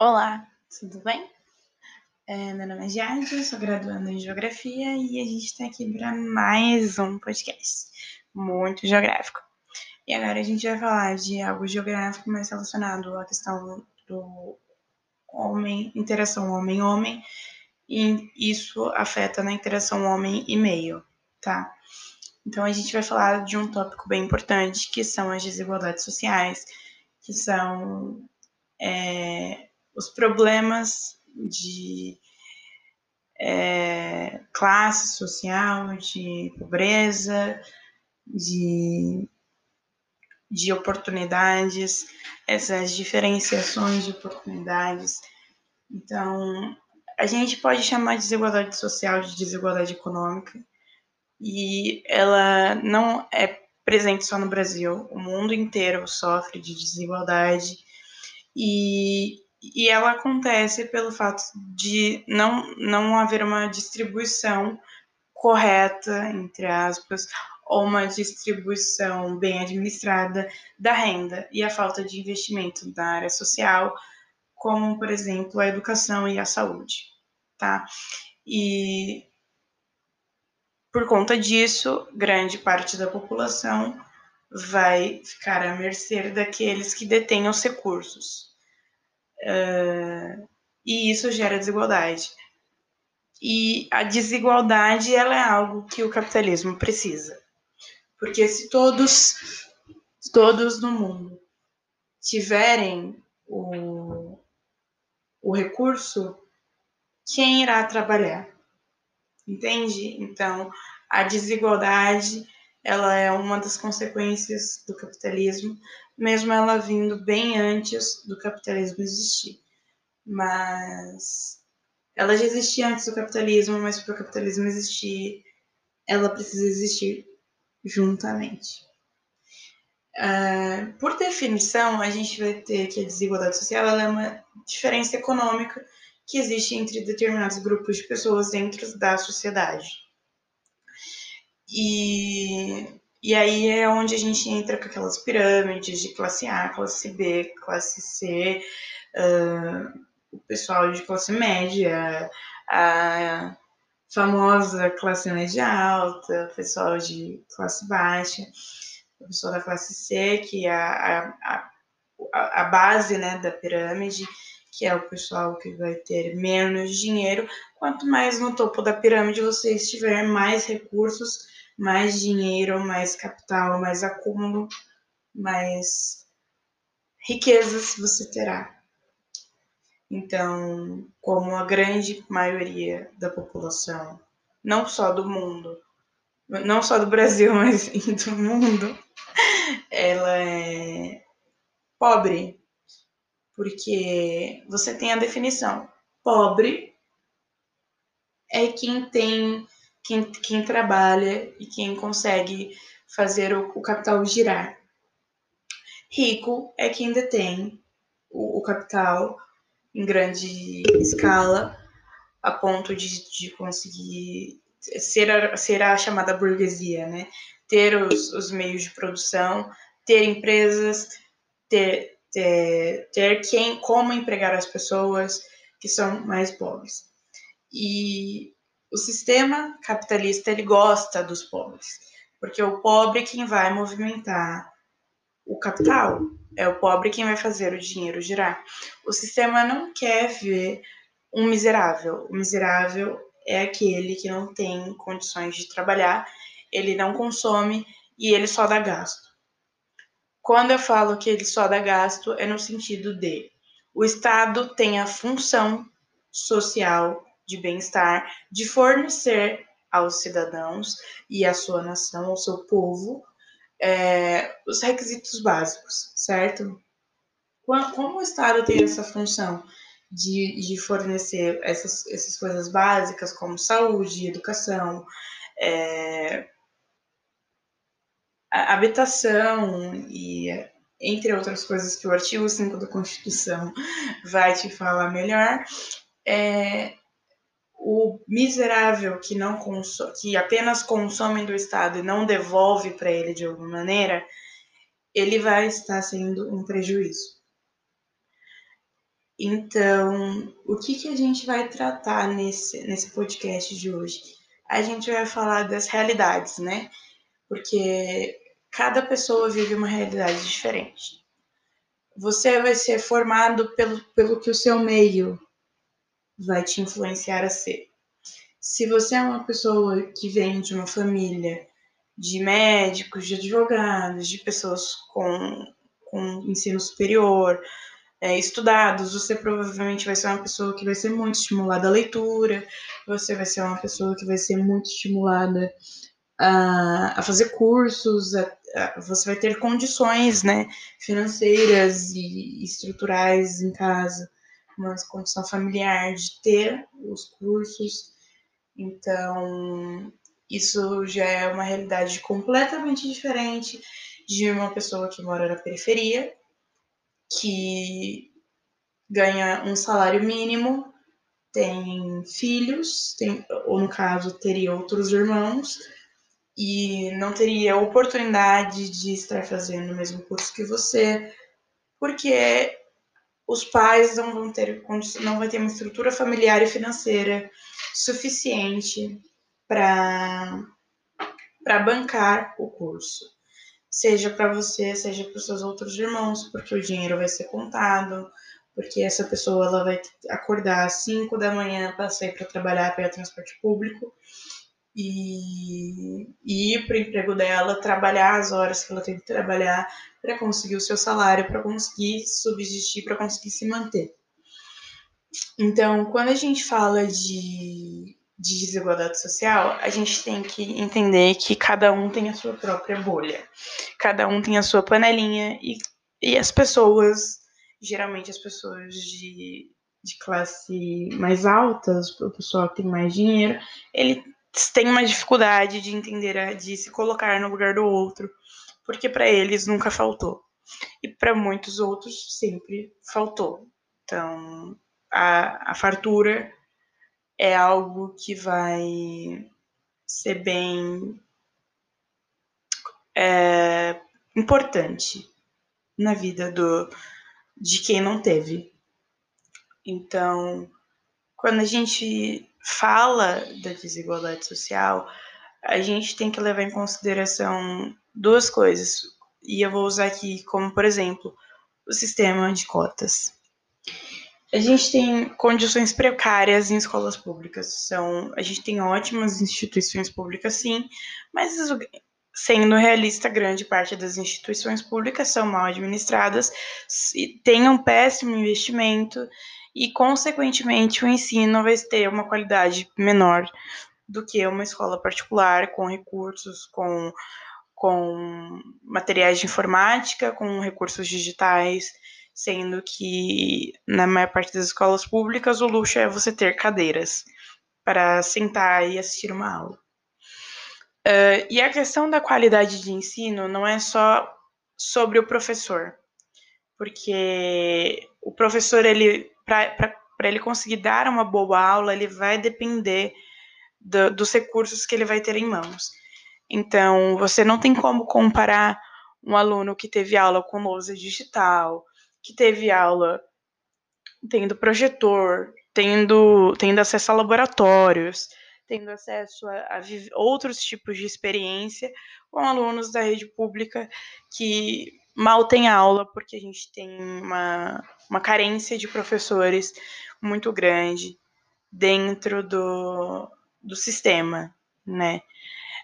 Olá, tudo bem? É, meu nome é Jade, sou graduanda em Geografia e a gente está aqui para mais um podcast muito geográfico. E agora a gente vai falar de algo geográfico mais relacionado à questão do homem, interação homem-homem, e isso afeta na interação homem e meio, tá? Então a gente vai falar de um tópico bem importante, que são as desigualdades sociais, que são é, os problemas de é, classe social, de pobreza, de, de oportunidades, essas diferenciações de oportunidades. Então, a gente pode chamar de desigualdade social de desigualdade econômica, e ela não é presente só no Brasil, o mundo inteiro sofre de desigualdade e, e ela acontece pelo fato de não, não haver uma distribuição correta, entre aspas, ou uma distribuição bem administrada da renda e a falta de investimento na área social, como, por exemplo, a educação e a saúde, tá? E por conta disso, grande parte da população vai ficar à mercê daqueles que detêm os recursos. Uh, e isso gera desigualdade. E a desigualdade ela é algo que o capitalismo precisa. Porque se todos, todos no mundo tiverem o, o recurso, quem irá trabalhar? Entende? Então, a desigualdade ela é uma das consequências do capitalismo, mesmo ela vindo bem antes do capitalismo existir. Mas ela já existia antes do capitalismo, mas para o capitalismo existir, ela precisa existir juntamente. Uh, por definição, a gente vai ter que a desigualdade social é uma diferença econômica que existe entre determinados grupos de pessoas dentro da sociedade. E, e aí é onde a gente entra com aquelas pirâmides de classe A, classe B, classe C, uh, o pessoal de classe média, a famosa classe média alta, o pessoal de classe baixa, o pessoal da classe C, que é a, a, a, a base né, da pirâmide, que é o pessoal que vai ter menos dinheiro. Quanto mais no topo da pirâmide você estiver, mais recursos, mais dinheiro, mais capital, mais acúmulo, mais riquezas você terá. Então, como a grande maioria da população, não só do mundo, não só do Brasil, mas do mundo, ela é pobre, porque você tem a definição. Pobre é quem tem, quem, quem trabalha e quem consegue fazer o, o capital girar. Rico é quem detém o, o capital em grande escala, a ponto de, de conseguir ser a, ser a chamada burguesia, né? Ter os, os meios de produção, ter empresas, ter ter, ter quem, como empregar as pessoas que são mais pobres. E o sistema capitalista ele gosta dos pobres, porque o pobre é quem vai movimentar o capital, é o pobre quem vai fazer o dinheiro girar. O sistema não quer ver um miserável. O miserável é aquele que não tem condições de trabalhar, ele não consome e ele só dá gasto. Quando eu falo que ele só dá gasto, é no sentido de o Estado tem a função social de bem-estar de fornecer aos cidadãos e à sua nação, ao seu povo, é, os requisitos básicos, certo? Como o Estado tem essa função de, de fornecer essas, essas coisas básicas, como saúde, educação, é, habitação e entre outras coisas que o artigo 5 da Constituição vai te falar melhor, é, o miserável que não que apenas consome do Estado e não devolve para ele de alguma maneira, ele vai estar sendo um prejuízo. Então, o que, que a gente vai tratar nesse, nesse podcast de hoje? A gente vai falar das realidades, né? Porque cada pessoa vive uma realidade diferente. Você vai ser formado pelo, pelo que o seu meio vai te influenciar a ser. Se você é uma pessoa que vem de uma família de médicos, de advogados, de pessoas com, com ensino superior, é, estudados, você provavelmente vai ser uma pessoa que vai ser muito estimulada à leitura, você vai ser uma pessoa que vai ser muito estimulada a, a fazer cursos, a, a, você vai ter condições né, financeiras e estruturais em casa, uma condição familiar de ter os cursos. Então, isso já é uma realidade completamente diferente de uma pessoa que mora na periferia, que ganha um salário mínimo, tem filhos, tem, ou no caso teria outros irmãos, e não teria oportunidade de estar fazendo o mesmo curso que você, porque os pais não vão ter não vai ter uma estrutura familiar e financeira suficiente para para bancar o curso. Seja para você, seja para os seus outros irmãos, porque o dinheiro vai ser contado, porque essa pessoa ela vai acordar às 5 da manhã para sair para trabalhar, pegar transporte público e, e ir para o emprego dela, trabalhar as horas que ela tem que trabalhar para conseguir o seu salário, para conseguir subsistir, para conseguir se manter. Então, quando a gente fala de de desigualdade social, a gente tem que entender que cada um tem a sua própria bolha, cada um tem a sua panelinha e, e as pessoas, geralmente as pessoas de, de classe mais altas, o pessoal que tem mais dinheiro, ele tem uma dificuldade de entender, de se colocar no lugar do outro, porque para eles nunca faltou. E para muitos outros sempre faltou. Então, a, a fartura é algo que vai ser bem é, importante na vida do, de quem não teve. Então, quando a gente fala da desigualdade social, a gente tem que levar em consideração duas coisas. E eu vou usar aqui como, por exemplo, o sistema de cotas. A gente tem condições precárias em escolas públicas. São, a gente tem ótimas instituições públicas, sim, mas sendo realista, grande parte das instituições públicas são mal administradas, têm um péssimo investimento e, consequentemente, o ensino vai ter uma qualidade menor do que uma escola particular, com recursos, com, com materiais de informática, com recursos digitais sendo que na maior parte das escolas públicas o luxo é você ter cadeiras para sentar e assistir uma aula. Uh, e a questão da qualidade de ensino não é só sobre o professor, porque o professor ele para ele conseguir dar uma boa aula ele vai depender do, dos recursos que ele vai ter em mãos. Então você não tem como comparar um aluno que teve aula com lousa digital, que teve aula tendo projetor, tendo, tendo acesso a laboratórios, tendo acesso a, a outros tipos de experiência com alunos da rede pública que mal têm aula, porque a gente tem uma, uma carência de professores muito grande dentro do, do sistema, né?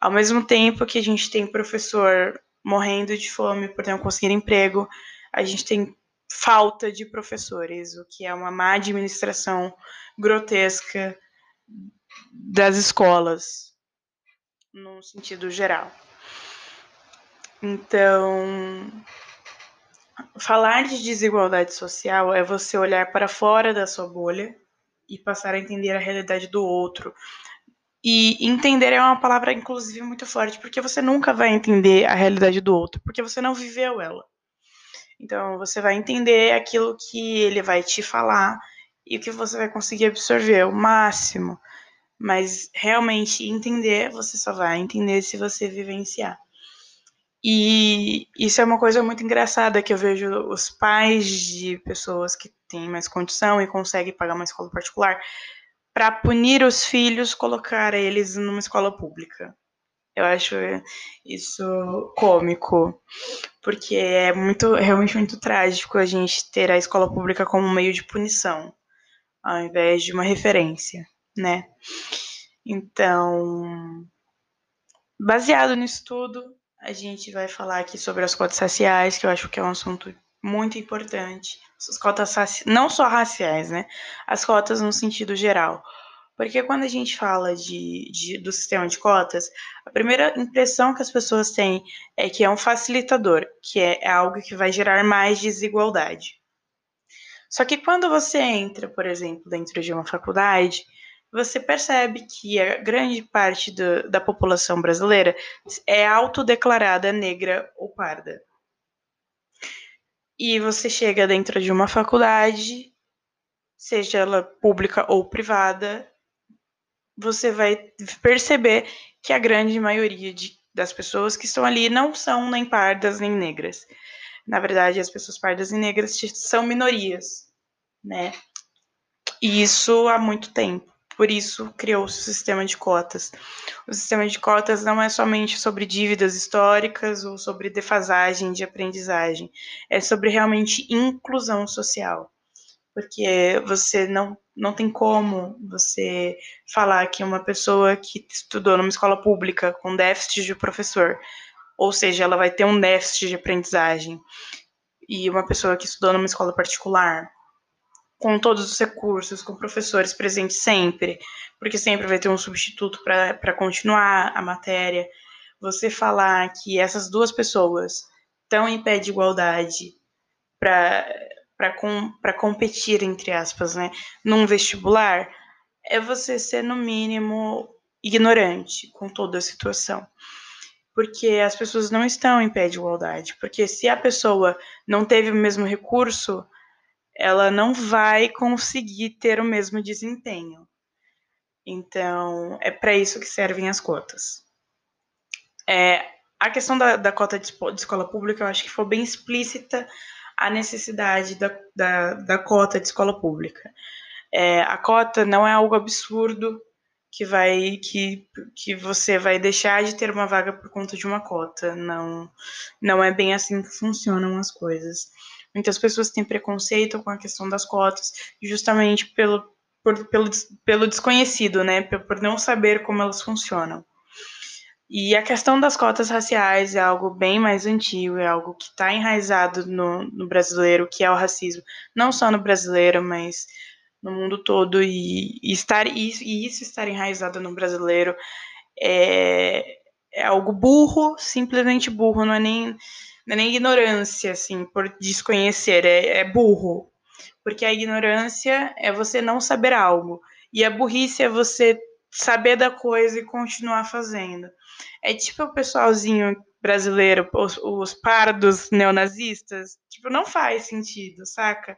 Ao mesmo tempo que a gente tem professor morrendo de fome por não conseguir emprego, a gente tem falta de professores, o que é uma má administração grotesca das escolas, no sentido geral. Então, falar de desigualdade social é você olhar para fora da sua bolha e passar a entender a realidade do outro. E entender é uma palavra, inclusive, muito forte, porque você nunca vai entender a realidade do outro, porque você não viveu ela. Então, você vai entender aquilo que ele vai te falar e o que você vai conseguir absorver, o máximo. Mas realmente entender, você só vai entender se você vivenciar. E isso é uma coisa muito engraçada que eu vejo os pais de pessoas que têm mais condição e conseguem pagar uma escola particular para punir os filhos, colocar eles numa escola pública. Eu acho isso cômico, porque é muito, realmente muito trágico a gente ter a escola pública como meio de punição, ao invés de uma referência, né? Então, baseado nisso tudo, a gente vai falar aqui sobre as cotas raciais, que eu acho que é um assunto muito importante. As cotas não só raciais, né? As cotas no sentido geral. Porque quando a gente fala de, de, do sistema de cotas, a primeira impressão que as pessoas têm é que é um facilitador, que é, é algo que vai gerar mais desigualdade. Só que quando você entra, por exemplo, dentro de uma faculdade, você percebe que a grande parte do, da população brasileira é autodeclarada negra ou parda. E você chega dentro de uma faculdade, seja ela pública ou privada, você vai perceber que a grande maioria de, das pessoas que estão ali não são nem pardas nem negras. Na verdade, as pessoas pardas e negras são minorias, né? E isso há muito tempo. Por isso criou-se o sistema de cotas. O sistema de cotas não é somente sobre dívidas históricas ou sobre defasagem de aprendizagem, é sobre realmente inclusão social porque você não, não tem como você falar que uma pessoa que estudou numa escola pública com déficit de professor, ou seja, ela vai ter um déficit de aprendizagem, e uma pessoa que estudou numa escola particular, com todos os recursos, com professores presentes sempre, porque sempre vai ter um substituto para continuar a matéria. Você falar que essas duas pessoas estão em pé de igualdade para com, competir, entre aspas, né, num vestibular, é você ser, no mínimo, ignorante com toda a situação. Porque as pessoas não estão em pé de igualdade. Porque se a pessoa não teve o mesmo recurso, ela não vai conseguir ter o mesmo desempenho. Então, é para isso que servem as cotas. É, a questão da, da cota de, de escola pública, eu acho que foi bem explícita a necessidade da, da, da cota de escola pública. É, a cota não é algo absurdo que vai que, que você vai deixar de ter uma vaga por conta de uma cota. Não, não é bem assim que funcionam as coisas. Muitas pessoas têm preconceito com a questão das cotas, justamente pelo, por, pelo, pelo desconhecido, né? Por não saber como elas funcionam. E a questão das cotas raciais é algo bem mais antigo, é algo que está enraizado no, no, brasileiro, que é o racismo, não só no brasileiro, mas no mundo todo. E, e estar, e, e isso estar enraizado no brasileiro é, é algo burro, simplesmente burro, não é nem, não é nem ignorância, assim, por desconhecer, é, é burro. Porque a ignorância é você não saber algo, e a burrice é você saber da coisa e continuar fazendo. É tipo o pessoalzinho brasileiro, os, os pardos neonazistas, tipo, não faz sentido, saca?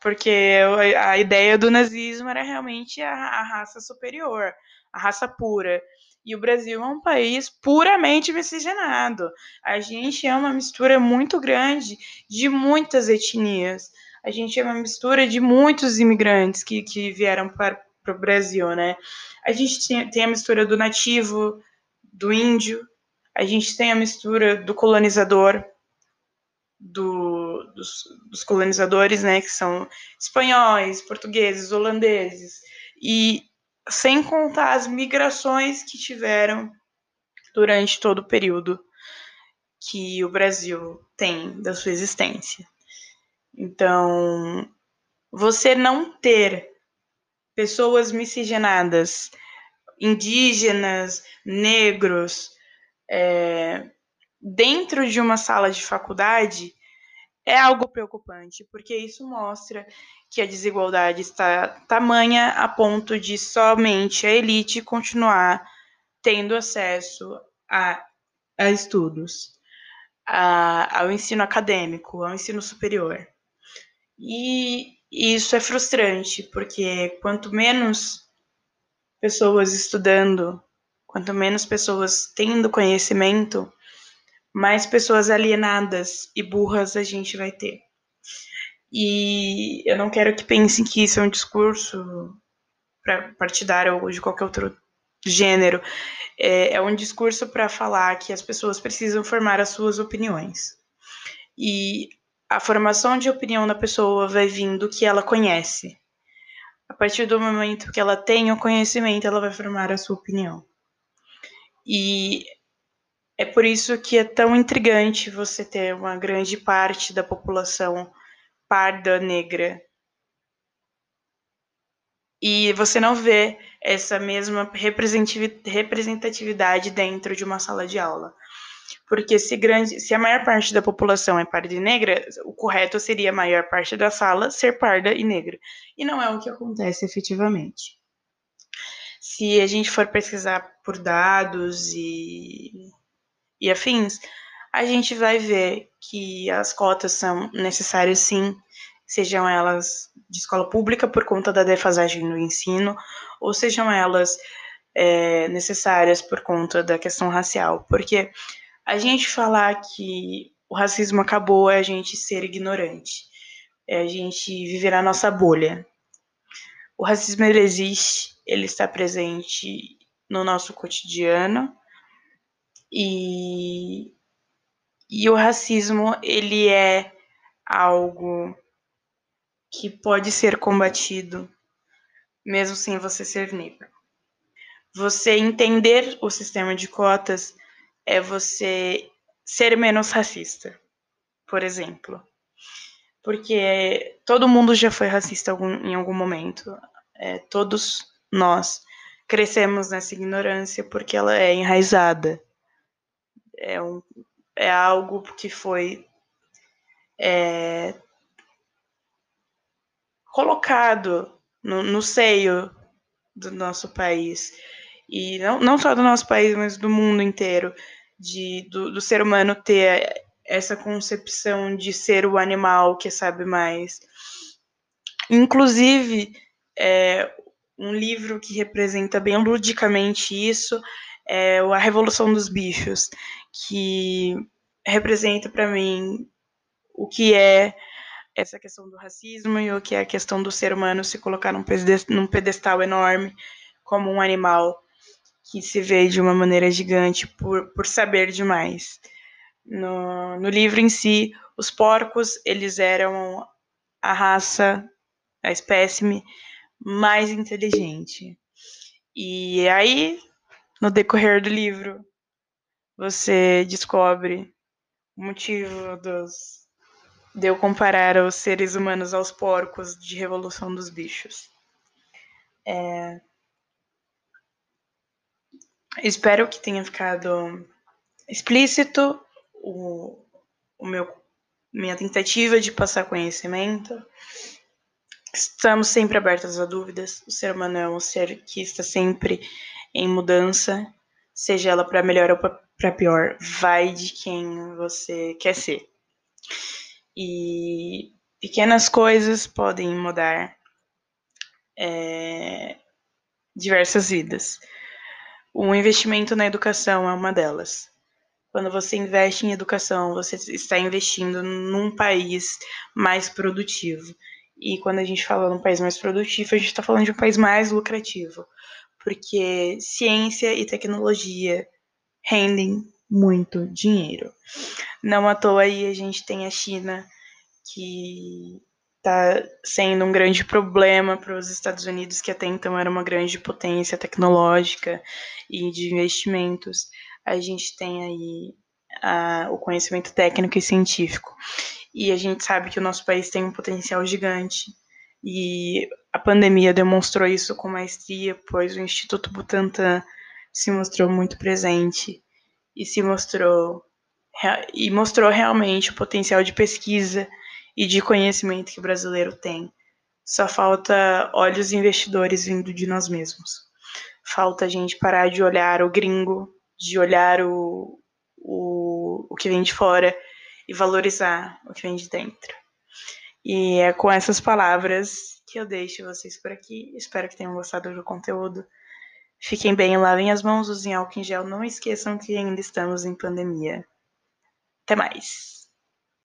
Porque a ideia do nazismo era realmente a, a raça superior, a raça pura. E o Brasil é um país puramente miscigenado. A gente é uma mistura muito grande de muitas etnias. A gente é uma mistura de muitos imigrantes que, que vieram para, para o Brasil, né? A gente tem, tem a mistura do nativo, do índio, a gente tem a mistura do colonizador, do, dos, dos, colonizadores, né, que são espanhóis, portugueses, holandeses, e sem contar as migrações que tiveram durante todo o período que o Brasil tem da sua existência. Então, você não ter pessoas miscigenadas indígenas, negros, é, dentro de uma sala de faculdade é algo preocupante, porque isso mostra que a desigualdade está tamanha a ponto de somente a elite continuar tendo acesso a, a estudos, a, ao ensino acadêmico, ao ensino superior. E isso é frustrante, porque quanto menos pessoas estudando, quanto menos pessoas tendo conhecimento, mais pessoas alienadas e burras a gente vai ter. E eu não quero que pensem que isso é um discurso partidário ou de qualquer outro gênero. É, é um discurso para falar que as pessoas precisam formar as suas opiniões. E a formação de opinião da pessoa vai vindo do que ela conhece. A partir do momento que ela tem o conhecimento, ela vai formar a sua opinião. E é por isso que é tão intrigante você ter uma grande parte da população parda negra. E você não vê essa mesma representatividade dentro de uma sala de aula. Porque se, grande, se a maior parte da população é parda e negra, o correto seria a maior parte da sala ser parda e negra. E não é o que acontece efetivamente. Se a gente for pesquisar por dados e, e afins, a gente vai ver que as cotas são necessárias sim, sejam elas de escola pública por conta da defasagem no ensino, ou sejam elas é, necessárias por conta da questão racial. Porque a gente falar que o racismo acabou é a gente ser ignorante, é a gente viver na nossa bolha. O racismo ele existe, ele está presente no nosso cotidiano e, e o racismo ele é algo que pode ser combatido mesmo sem você ser negro. Você entender o sistema de cotas é você ser menos racista, por exemplo. Porque todo mundo já foi racista em algum momento. É, todos nós crescemos nessa ignorância porque ela é enraizada. É, um, é algo que foi é, colocado no, no seio do nosso país. E não, não só do nosso país, mas do mundo inteiro de, do, do ser humano ter essa concepção de ser o animal que sabe mais. Inclusive, é, um livro que representa bem ludicamente isso é A Revolução dos Bichos, que representa para mim o que é essa questão do racismo e o que é a questão do ser humano se colocar num pedestal enorme como um animal que se vê de uma maneira gigante por, por saber demais. No, no livro em si, os porcos, eles eram a raça, a espécime mais inteligente. E aí, no decorrer do livro, você descobre o motivo dos, de eu comparar os seres humanos aos porcos de Revolução dos Bichos. É, Espero que tenha ficado explícito o, o meu minha tentativa de passar conhecimento. Estamos sempre abertos a dúvidas. O ser humano é um ser que está sempre em mudança, seja ela para melhor ou para pior, vai de quem você quer ser. E pequenas coisas podem mudar é, diversas vidas. O investimento na educação é uma delas. Quando você investe em educação, você está investindo num país mais produtivo. E quando a gente fala num país mais produtivo, a gente está falando de um país mais lucrativo. Porque ciência e tecnologia rendem muito dinheiro. Não à toa aí a gente tem a China, que está sendo um grande problema para os Estados Unidos, que até então era uma grande potência tecnológica e de investimentos. A gente tem aí a, o conhecimento técnico e científico. E a gente sabe que o nosso país tem um potencial gigante. E a pandemia demonstrou isso com maestria, pois o Instituto Butantan se mostrou muito presente e se mostrou e mostrou realmente o potencial de pesquisa e de conhecimento que o brasileiro tem. Só falta olhos investidores vindo de nós mesmos. Falta a gente parar de olhar o gringo, de olhar o, o, o que vem de fora e valorizar o que vem de dentro. E é com essas palavras que eu deixo vocês por aqui. Espero que tenham gostado do conteúdo. Fiquem bem, lavem as mãos, usem álcool em gel. Não esqueçam que ainda estamos em pandemia. Até mais!